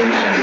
Amen.